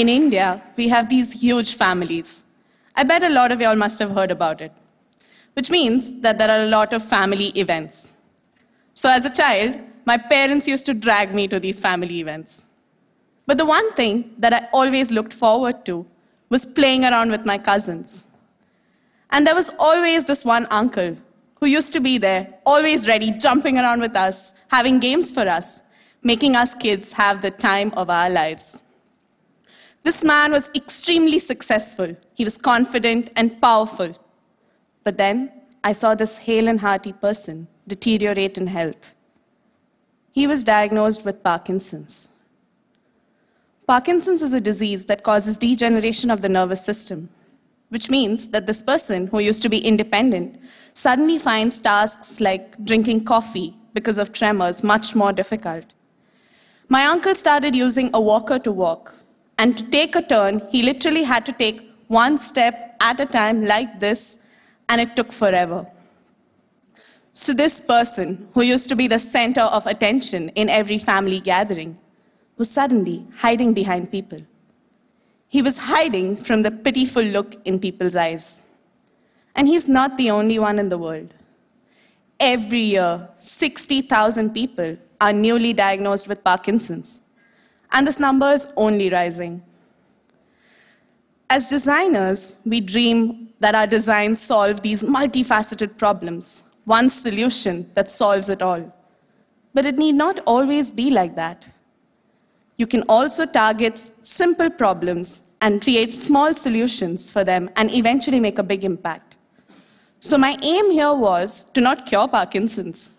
in India, we have these huge families. I bet a lot of y'all must have heard about it, which means that there are a lot of family events. So, as a child, my parents used to drag me to these family events. But the one thing that I always looked forward to was playing around with my cousins. And there was always this one uncle who used to be there, always ready, jumping around with us, having games for us, making us kids have the time of our lives. This man was extremely successful. He was confident and powerful. But then I saw this hale and hearty person deteriorate in health. He was diagnosed with Parkinson's. Parkinson's is a disease that causes degeneration of the nervous system which means that this person who used to be independent suddenly finds tasks like drinking coffee because of tremors much more difficult. My uncle started using a walker to walk, and to take a turn, he literally had to take one step at a time like this, and it took forever. So, this person, who used to be the center of attention in every family gathering, was suddenly hiding behind people. He was hiding from the pitiful look in people's eyes. And he's not the only one in the world. Every year, 60,000 people are newly diagnosed with Parkinson's. And this number is only rising. As designers, we dream that our designs solve these multifaceted problems, one solution that solves it all. But it need not always be like that. You can also target simple problems and create small solutions for them and eventually make a big impact. So, my aim here was to not cure Parkinson's,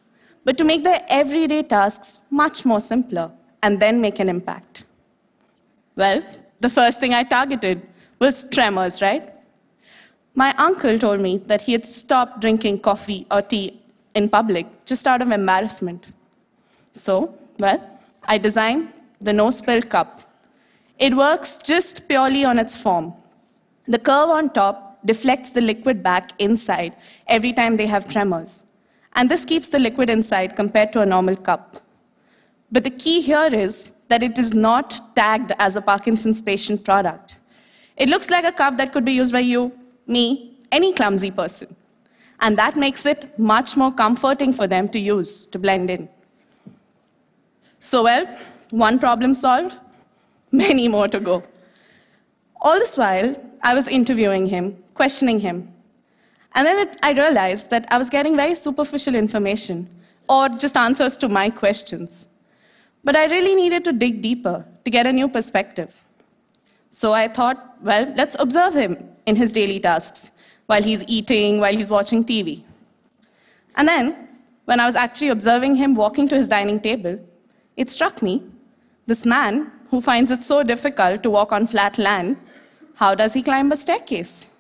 but to make their everyday tasks much more simpler and then make an impact. Well, the first thing I targeted was tremors, right? My uncle told me that he had stopped drinking coffee or tea in public just out of embarrassment. So, well, I designed the no spill cup. It works just purely on its form. The curve on top deflects the liquid back inside every time they have tremors. And this keeps the liquid inside compared to a normal cup. But the key here is that it is not tagged as a Parkinson's patient product. It looks like a cup that could be used by you, me, any clumsy person. And that makes it much more comforting for them to use, to blend in. So, well, one problem solved, many more to go. All this while, I was interviewing him, questioning him. And then it, I realized that I was getting very superficial information, or just answers to my questions. But I really needed to dig deeper to get a new perspective. So I thought, well, let's observe him in his daily tasks, while he's eating, while he's watching TV. And then, when I was actually observing him walking to his dining table, it struck me this man, who finds it so difficult to walk on flat land, how does he climb a staircase?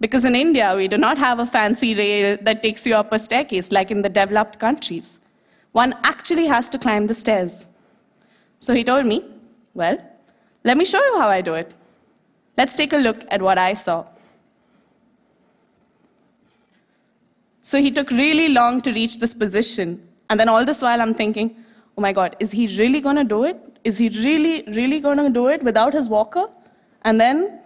Because in India, we do not have a fancy rail that takes you up a staircase like in the developed countries. One actually has to climb the stairs. So he told me, Well, let me show you how I do it. Let's take a look at what I saw. So he took really long to reach this position. And then all this while, I'm thinking, oh my God, is he really going to do it? Is he really, really going to do it without his walker? And then.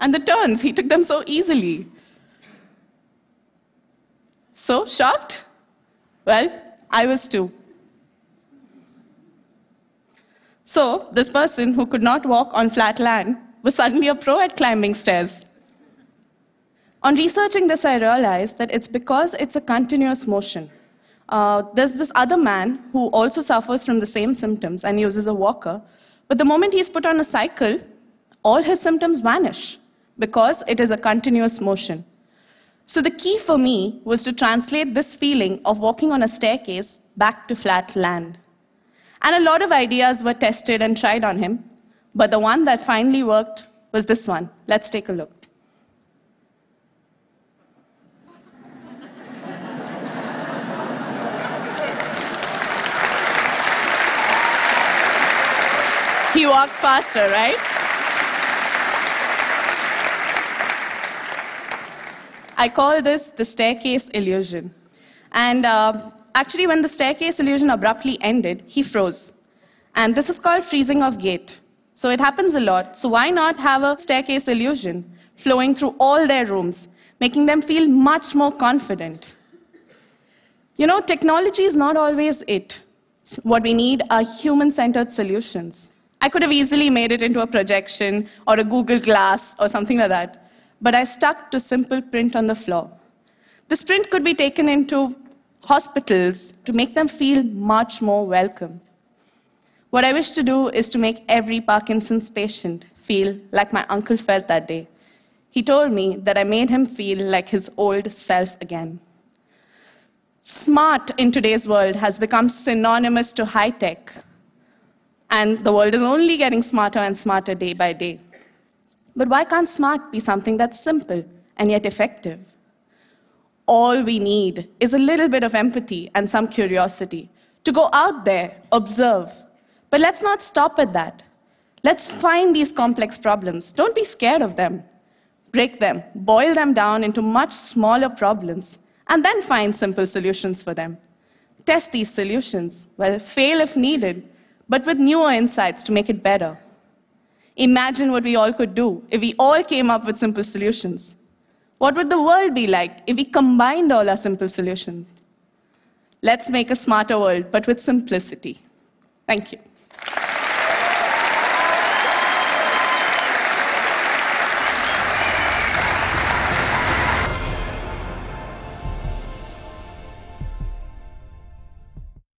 And the turns, he took them so easily. So, shocked? Well, I was too. So, this person who could not walk on flat land was suddenly a pro at climbing stairs. On researching this, I realized that it's because it's a continuous motion. Uh, there's this other man who also suffers from the same symptoms and uses a walker, but the moment he's put on a cycle, all his symptoms vanish because it is a continuous motion. So the key for me was to translate this feeling of walking on a staircase back to flat land. And a lot of ideas were tested and tried on him, but the one that finally worked was this one. Let's take a look. he walked faster, right? I call this the staircase illusion. And uh, actually, when the staircase illusion abruptly ended, he froze. And this is called freezing of gait. So it happens a lot. So why not have a staircase illusion flowing through all their rooms, making them feel much more confident? You know, technology is not always it. What we need are human centered solutions. I could have easily made it into a projection or a Google Glass or something like that, but I stuck to simple print on the floor. This print could be taken into hospitals to make them feel much more welcome. What I wish to do is to make every Parkinson's patient feel like my uncle felt that day. He told me that I made him feel like his old self again. Smart in today's world has become synonymous to high tech, and the world is only getting smarter and smarter day by day. But why can't smart be something that's simple and yet effective? All we need is a little bit of empathy and some curiosity to go out there, observe. But let's not stop at that. Let's find these complex problems. Don't be scared of them. Break them, boil them down into much smaller problems, and then find simple solutions for them. Test these solutions. Well, fail if needed, but with newer insights to make it better. Imagine what we all could do if we all came up with simple solutions. What would the world be like if we combined all our simple solutions? Let's make a smarter world, but with simplicity. Thank you.